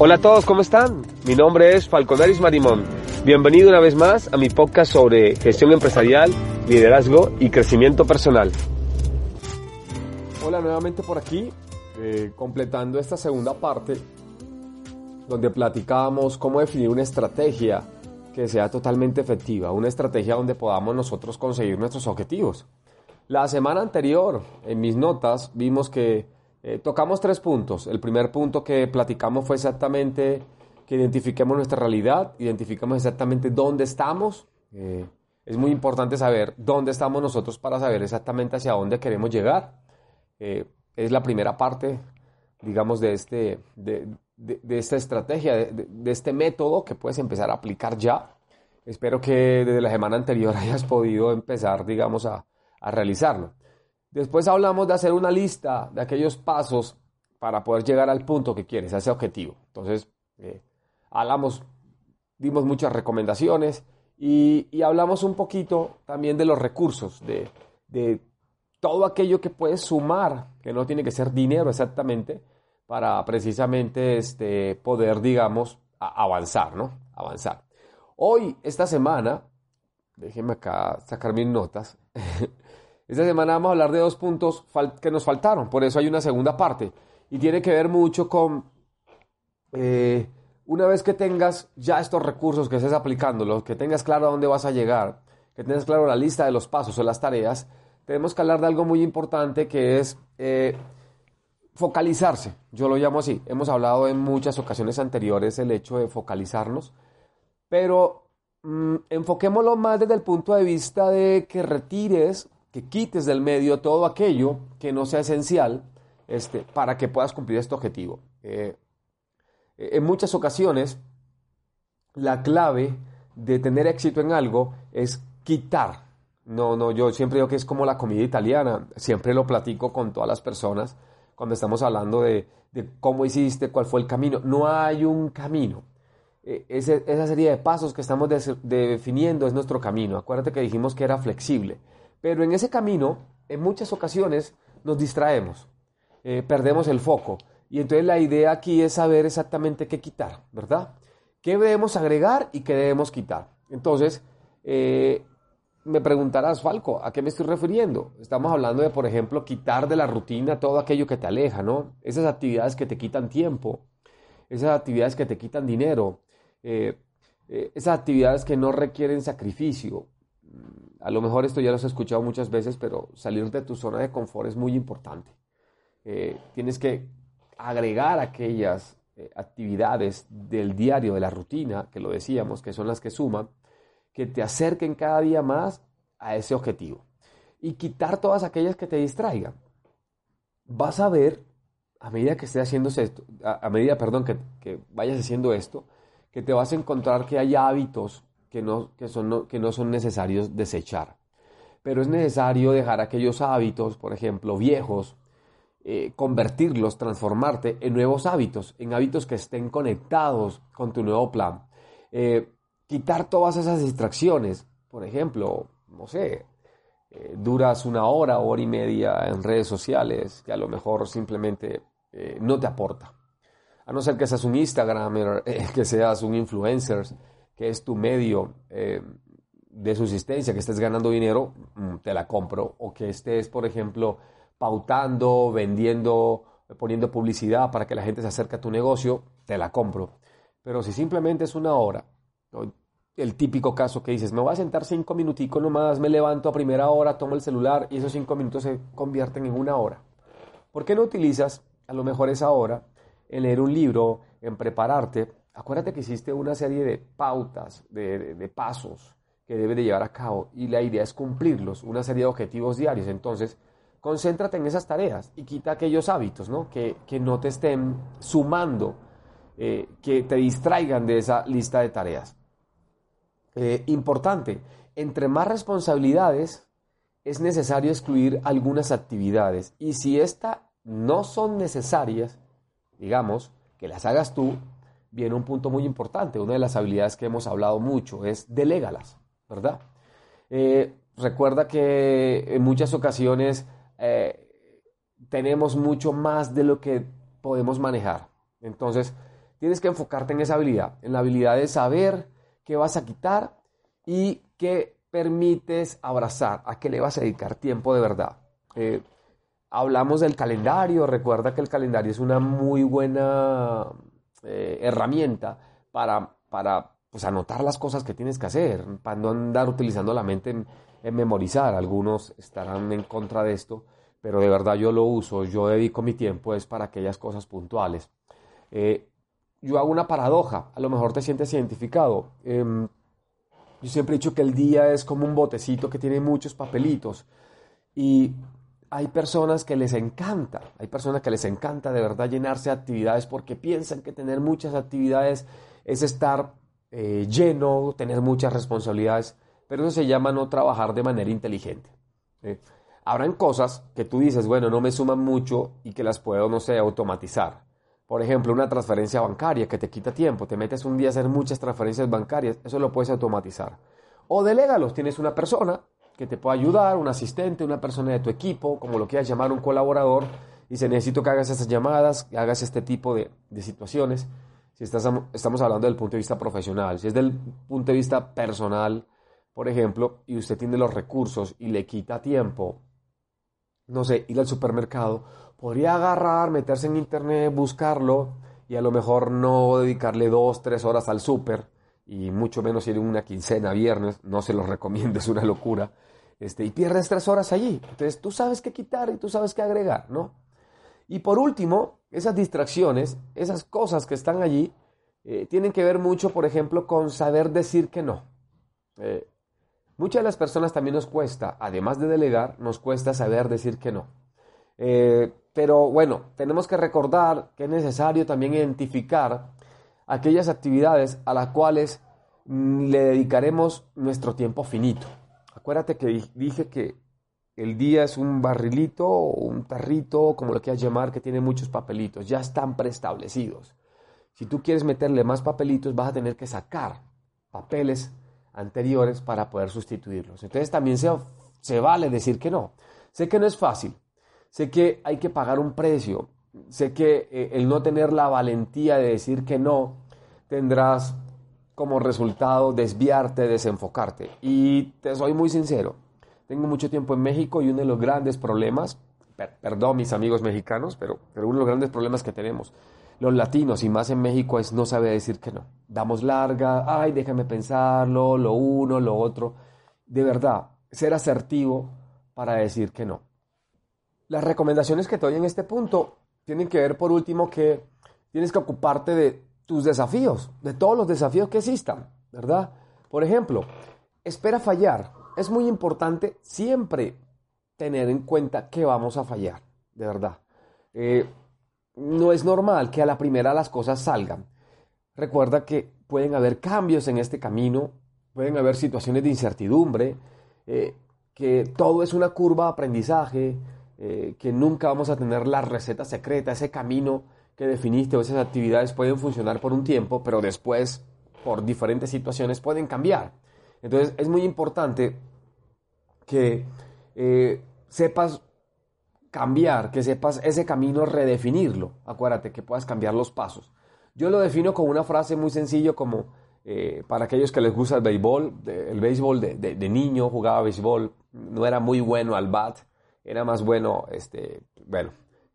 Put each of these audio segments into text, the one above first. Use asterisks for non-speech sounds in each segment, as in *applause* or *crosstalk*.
Hola a todos, ¿cómo están? Mi nombre es Falconaris Marimón. Bienvenido una vez más a mi podcast sobre gestión empresarial, liderazgo y crecimiento personal. Hola nuevamente por aquí, eh, completando esta segunda parte donde platicábamos cómo definir una estrategia que sea totalmente efectiva, una estrategia donde podamos nosotros conseguir nuestros objetivos. La semana anterior, en mis notas, vimos que eh, tocamos tres puntos. El primer punto que platicamos fue exactamente que identifiquemos nuestra realidad, identifiquemos exactamente dónde estamos. Eh, es muy importante saber dónde estamos nosotros para saber exactamente hacia dónde queremos llegar. Eh, es la primera parte, digamos, de, este, de, esta estrategia, de, este método que puedes empezar a aplicar ya. Espero que desde la semana anterior *laughs* hayas podido empezar, digamos, a, a realizarlo. Después hablamos de hacer una lista de aquellos pasos para poder llegar al punto que quieres, a ese objetivo. Entonces, eh, hablamos, dimos muchas recomendaciones y, hablamos un poquito también de los recursos, de, todo aquello que puedes sumar, que no tiene que ser dinero exactamente, para precisamente este, poder, digamos, avanzar, ¿no? Avanzar. Hoy, esta semana, déjenme acá sacar mis notas. *laughs* Esta semana vamos a hablar de dos puntos que nos faltaron, por eso hay una segunda parte. Y tiene que ver mucho con, eh, una vez que tengas ya estos recursos que estés aplicándolos, que tengas claro a dónde vas a llegar, que tengas claro la lista de los pasos o las tareas, tenemos que hablar de algo muy importante que es eh, focalizarse. Yo lo llamo así. Hemos hablado en muchas ocasiones anteriores el hecho de focalizarnos, pero mm, enfoquémoslo más desde el punto de vista de que retires que quites del medio todo aquello que no sea esencial este, para que puedas cumplir este objetivo. Eh, en muchas ocasiones, la clave de tener éxito en algo es quitar. No, no, yo siempre digo que es como la comida italiana, siempre lo platico con todas las personas cuando estamos hablando de, cómo hiciste, cuál fue el camino. No hay un camino. E, esa serie de pasos que estamos definiendo es nuestro camino. Acuérdate que dijimos que era flexible. Pero en ese camino, en muchas ocasiones, nos distraemos, eh, perdemos el foco. Y entonces la idea aquí es saber exactamente qué quitar, ¿verdad? ¿Qué debemos agregar y qué debemos quitar? Entonces, eh, me preguntarás, Falco, ¿a qué me estoy refiriendo? Estamos hablando de, por ejemplo, quitar de la rutina todo aquello que te aleja, ¿no? Esas actividades que te quitan tiempo, esas actividades que te quitan dinero, eh, esas actividades que no requieren sacrificio, a lo mejor esto ya lo has escuchado muchas veces, pero salir de tu zona de confort es muy importante. Eh, tienes que agregar aquellas eh, actividades del diario, de la rutina, que lo decíamos, que son las que suman, que te acerquen cada día más a ese objetivo. Y quitar todas aquellas que te distraigan. Vas a ver, a medida que estés haciendo esto, a, medida, perdón, que, que vayas haciendo esto, que te vas a encontrar que hay hábitos que no, que son, que no son necesarios desechar. Pero es necesario dejar aquellos hábitos, por ejemplo, viejos, eh, convertirlos, transformarte en nuevos hábitos, en hábitos que estén conectados con tu nuevo plan. Eh, quitar todas esas distracciones, por ejemplo, no sé, eh, duras una hora, hora y media en redes sociales, que a lo mejor simplemente no te aporta. A no ser que seas un Instagramer, *laughs* que seas un influencer, que es tu medio eh, de subsistencia, que estés ganando dinero, mm, te la compro. O que estés, por ejemplo, pautando, vendiendo, poniendo publicidad para que la gente se acerque a tu negocio, te la compro. Pero si simplemente es una hora, el típico caso que dices, me voy a sentar cinco minuticos nomás, me levanto a primera hora, tomo el celular y esos cinco minutos se convierten en una hora. ¿Por qué no utilizas a lo mejor esa hora en leer un libro, en prepararte acuérdate que existe una serie de pautas, de, pasos que debes de llevar a cabo y la idea es cumplirlos, una serie de objetivos diarios. Entonces, concéntrate en esas tareas y quita aquellos hábitos ¿no? Que, no te estén sumando, eh, que te distraigan de esa lista de tareas. Eh, importante, entre más responsabilidades es necesario excluir algunas actividades y si estas no son necesarias, digamos, que las hagas tú, viene un punto muy importante. Una de las habilidades que hemos hablado mucho es delégalas, ¿verdad? Eh, recuerda que en muchas ocasiones eh, tenemos mucho más de lo que podemos manejar. Entonces, tienes que enfocarte en esa habilidad, en la habilidad de saber qué vas a quitar y qué permites abrazar, a qué le vas a dedicar tiempo de verdad. Eh, hablamos del calendario, recuerda que el calendario es una muy buena eh, herramienta para, para pues, anotar las cosas que tienes que hacer, para no andar utilizando la mente en, memorizar. Algunos estarán en contra de esto, pero de verdad yo lo uso, yo dedico mi tiempo es para aquellas cosas puntuales. Eh, yo hago una paradoja, a lo mejor te sientes identificado. Em, yo siempre he dicho que el día es como un botecito que tiene muchos papelitos y hay personas que les encanta, hay personas que les encanta de verdad llenarse de actividades porque piensan que tener muchas actividades es estar eh, lleno, tener muchas responsabilidades, pero eso se llama no trabajar de manera inteligente. ¿eh? Habrán cosas que tú dices, bueno, no me suman mucho y que las puedo, no sé, automatizar. Por ejemplo, una transferencia bancaria que te quita tiempo, te metes un día a hacer muchas transferencias bancarias, eso lo puedes automatizar. O delégalos, tienes una persona que te pueda ayudar, un asistente, una persona de tu equipo, como lo quieras llamar, un colaborador, y se necesito que hagas esas llamadas, que hagas este tipo de, situaciones. Si estás, estamos hablando del punto de vista profesional, si es del punto de vista personal, por ejemplo, y usted tiene los recursos y le quita tiempo, no sé, ir al supermercado, podría agarrar, meterse en internet, buscarlo y a lo mejor no dedicarle dos, tres horas al súper y mucho menos ir una quincena, viernes, no se lo *laughs* recomiendo, es una locura este, y pierdes tres horas allí. Entonces tú sabes qué quitar y tú sabes qué agregar, ¿no? Y por último, esas distracciones, esas cosas que están allí, eh, tienen que ver mucho, por ejemplo, con saber decir que no. Eh, muchas de las personas también nos cuesta, además de delegar, nos cuesta saber decir que no. Eh, pero bueno, tenemos que recordar que es necesario también identificar aquellas actividades a las cuales mm, le dedicaremos nuestro tiempo finito. Acuérdate que dije que el día es un barrilito o un tarrito, como lo quieras llamar, que tiene muchos papelitos, ya están preestablecidos. Si tú quieres meterle más papelitos, vas a tener que sacar papeles anteriores para poder sustituirlos. Entonces también se, vale decir que no. Sé que no es fácil, sé que hay que pagar un precio, sé que eh, el no tener la valentía de decir que no, tendrás como resultado desviarte, desenfocarte. Y te soy muy sincero, tengo mucho tiempo en México y uno de los grandes problemas, perdón mis amigos mexicanos, pero, pero uno de los grandes problemas que tenemos los latinos y más en México es no saber decir que no. Damos larga, ay, déjame pensarlo, lo uno, lo otro. De verdad, ser asertivo para decir que no. Las recomendaciones que te doy en este punto tienen que ver por último que tienes que ocuparte de tus desafíos, de todos los desafíos que existan, ¿verdad? Por ejemplo, espera fallar. Es muy importante siempre tener en cuenta que vamos a fallar, de verdad. Eh, no es normal que a la primera las cosas salgan. Recuerda que pueden haber cambios en este camino, pueden haber situaciones de incertidumbre, eh, que todo es una curva de aprendizaje, eh, que nunca vamos a tener la receta secreta, ese camino que definiste o esas actividades pueden funcionar por un tiempo, pero después, por diferentes situaciones, pueden cambiar. Entonces, es muy importante que eh, sepas cambiar, que sepas ese camino, redefinirlo. Acuérdate que puedas cambiar los pasos. Yo lo defino con una frase muy sencilla como, eh, para aquellos que les gusta el béisbol, el béisbol de, de, niño jugaba béisbol, no era muy bueno al bat, era más bueno, este, bueno,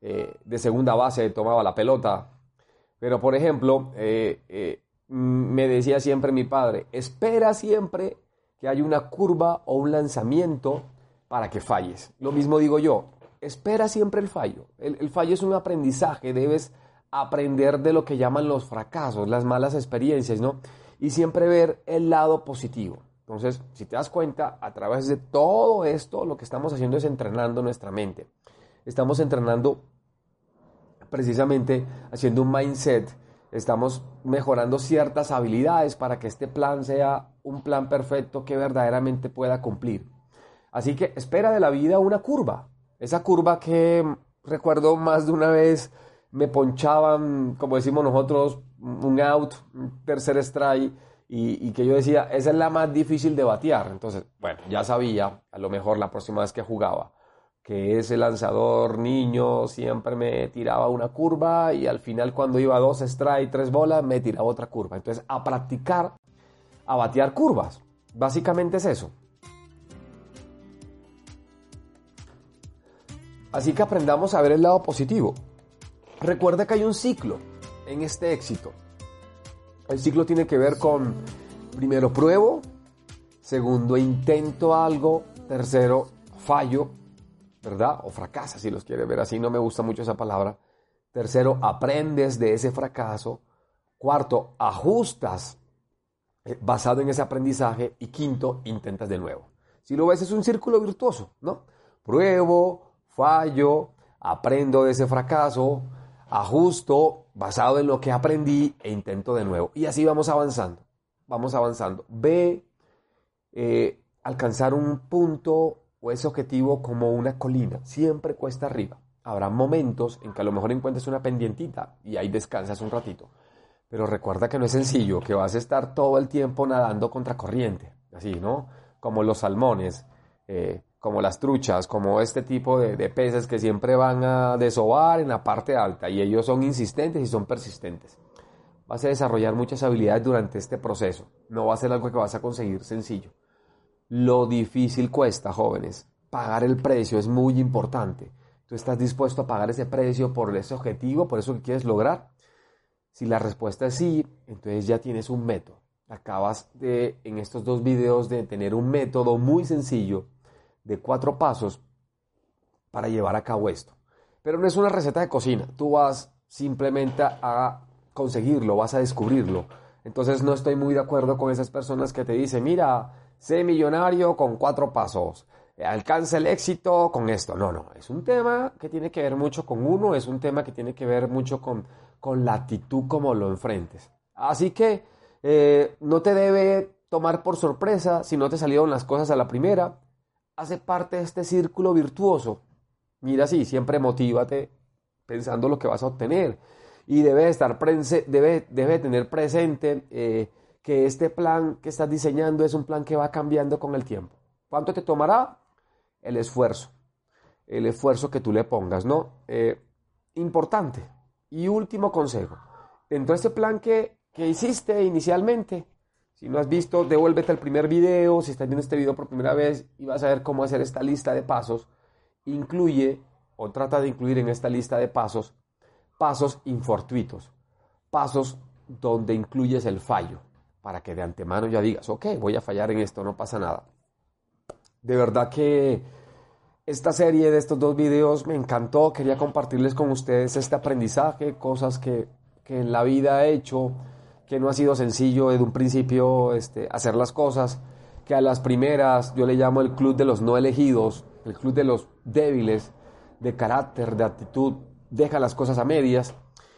eh, de segunda base tomaba la pelota. Pero, por ejemplo, eh, eh, me decía siempre mi padre, espera siempre que haya una curva o un lanzamiento para que falles. Lo mismo digo yo, espera siempre el fallo. El, fallo es un aprendizaje, debes aprender de lo que llaman los fracasos, las malas experiencias, ¿no? Y siempre ver el lado positivo. Entonces, si te das cuenta, a través de todo esto, lo que estamos haciendo es entrenando nuestra mente estamos entrenando precisamente haciendo un mindset, estamos mejorando ciertas habilidades para que este plan sea un plan perfecto que verdaderamente pueda cumplir. Así que espera de la vida una curva, esa curva que recuerdo más de una vez me ponchaban, como decimos nosotros, un out, un tercer strike, y, y, que yo decía, esa es la más difícil de batear. Entonces, bueno, ya sabía, a lo mejor la próxima vez que jugaba, que ese lanzador niño siempre me tiraba una curva y al final cuando iba a dos strike, tres bolas, me tiraba otra curva. Entonces, a practicar, a batear curvas. Básicamente es eso. Así que aprendamos a ver el lado positivo. Recuerda que hay un ciclo en este éxito. El ciclo tiene que ver con, primero, pruebo, segundo, intento algo, tercero, fallo, ¿verdad? O fracasa, si los quiere ver así, no me gusta mucho esa palabra. Tercero, aprendes de ese fracaso. Cuarto, ajustas eh, basado en ese aprendizaje. Y quinto, intentas de nuevo. Si lo ves, es un círculo virtuoso, ¿no? Pruebo, fallo, aprendo de ese fracaso, ajusto basado en lo que aprendí e intento de nuevo. Y así vamos avanzando, vamos avanzando. Ve eh, alcanzar un punto o ese objetivo como una colina, siempre cuesta arriba. Habrá momentos en que a lo mejor encuentres una pendientita y ahí descansas un ratito. Pero recuerda que no es sencillo, que vas a estar todo el tiempo nadando contra corriente, así, ¿no? Como los salmones. Eh, como las truchas, como este tipo de, peces que siempre van a desovar en la parte alta y ellos son insistentes y son persistentes. Vas a desarrollar muchas habilidades durante este proceso. No va a ser algo que vas a conseguir sencillo. Lo difícil cuesta, jóvenes. Pagar el precio es muy importante. ¿Tú estás dispuesto a pagar ese precio por ese objetivo, por eso que quieres lograr? Si la respuesta es sí, entonces ya tienes un método. Acabas de, en estos dos videos, de tener un método muy sencillo de cuatro pasos para llevar a cabo esto. Pero no es una receta de cocina, tú vas simplemente a conseguirlo, vas a descubrirlo. Entonces no estoy muy de acuerdo con esas personas que te dicen, mira, sé millonario con cuatro pasos, alcanza el éxito con esto. No, no, es un tema que tiene que ver mucho con uno, es un tema que tiene que ver mucho con, con la actitud como lo enfrentes. Así que eh, no te debe tomar por sorpresa si no te salieron las cosas a la primera hace parte de este círculo virtuoso. Mira, sí, siempre motívate pensando lo que vas a obtener. Y debe, estar debe, debe tener presente eh, que este plan que estás diseñando es un plan que va cambiando con el tiempo. ¿Cuánto te tomará? El esfuerzo. El esfuerzo que tú le pongas, ¿no? Eh, importante. Y último consejo. Dentro de este plan que, que hiciste inicialmente, si no has visto, devuélvete al primer video. Si estás viendo este video por primera vez y vas a ver cómo hacer esta lista de pasos, incluye o trata de incluir en esta lista de pasos pasos infortuitos, pasos donde incluyes el fallo, para que de antemano ya digas, ok, voy a fallar en esto, no pasa nada. De verdad que esta serie de estos dos videos me encantó, quería compartirles con ustedes este aprendizaje, cosas que, que en la vida he hecho que no ha sido sencillo desde un principio este, hacer las cosas, que a las primeras yo le llamo el club de los no elegidos, el club de los débiles, de carácter, de actitud, deja las cosas a medias.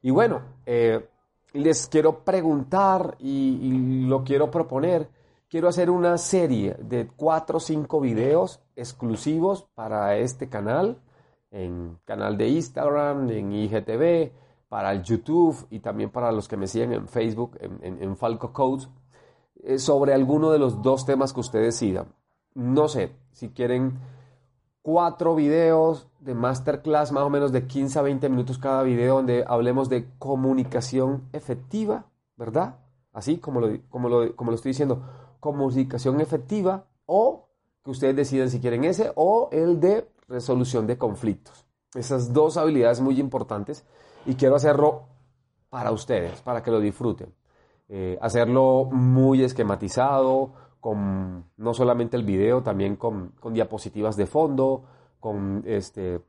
Y bueno, eh, les quiero preguntar y, lo quiero proponer, quiero hacer una serie de cuatro o cinco videos exclusivos para este canal, en canal de Instagram, en IGTV, para el YouTube y también para los que me siguen en Facebook, en, Falco Codes, eh, sobre alguno de los dos temas que ustedes decidan. No sé, si quieren cuatro videos de masterclass, más o menos de 15 a 20 minutos cada video, donde hablemos de comunicación efectiva, ¿verdad? Así como lo, como lo, como lo estoy diciendo, comunicación efectiva, o que ustedes deciden si quieren ese, o el de resolución de conflictos. Esas dos habilidades muy importantes y quiero hacerlo para ustedes, para que lo disfruten. Eh, hacerlo muy esquematizado, con no solamente el video, también con, diapositivas de fondo, con, este,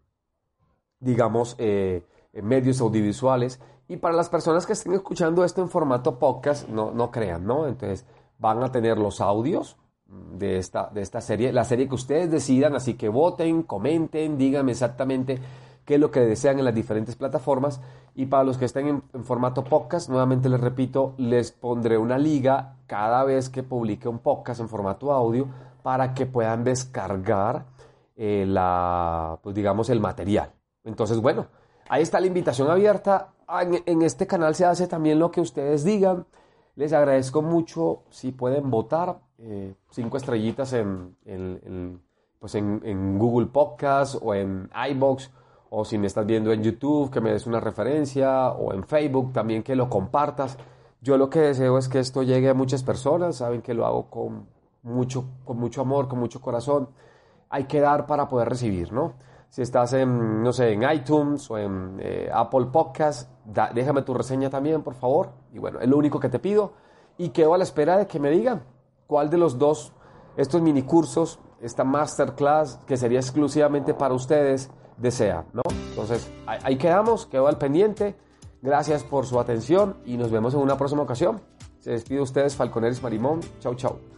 digamos, eh, medios audiovisuales. Y para las personas que estén escuchando esto en formato podcast, no, no crean, ¿no? Entonces van a tener los audios de esta, de esta serie, la serie que ustedes decidan, así que voten, comenten, díganme exactamente qué es lo que desean en las diferentes plataformas. Y para los que estén en, formato podcast, nuevamente les repito, les pondré una liga cada vez que publique un podcast en formato audio para que puedan descargar eh, la, pues digamos, el material. Entonces, bueno, ahí está la invitación abierta. Ah, en, este canal se hace también lo que ustedes digan. Les agradezco mucho si pueden votar. Eh, cinco estrellitas en, en pues en, en Google Podcast o en iBox o si me estás viendo en YouTube, que me des una referencia, o en Facebook también que lo compartas. Yo lo que deseo es que esto llegue a muchas personas, saben que lo hago con mucho, con mucho amor, con mucho corazón. Hay que dar para poder recibir, ¿no? Si estás en, no sé, en iTunes o en eh, Apple Podcast, déjame tu reseña también, por favor. Y bueno, es lo único que te pido. Y quedo a la espera de que me digan cuál de los dos, estos mini cursos, esta masterclass que sería exclusivamente para ustedes, desea, ¿no? Entonces, ahí quedamos, quedo al pendiente. Gracias por su atención y nos vemos en una próxima ocasión. Se despide ustedes, Falconeris Marimón. Chau, chau.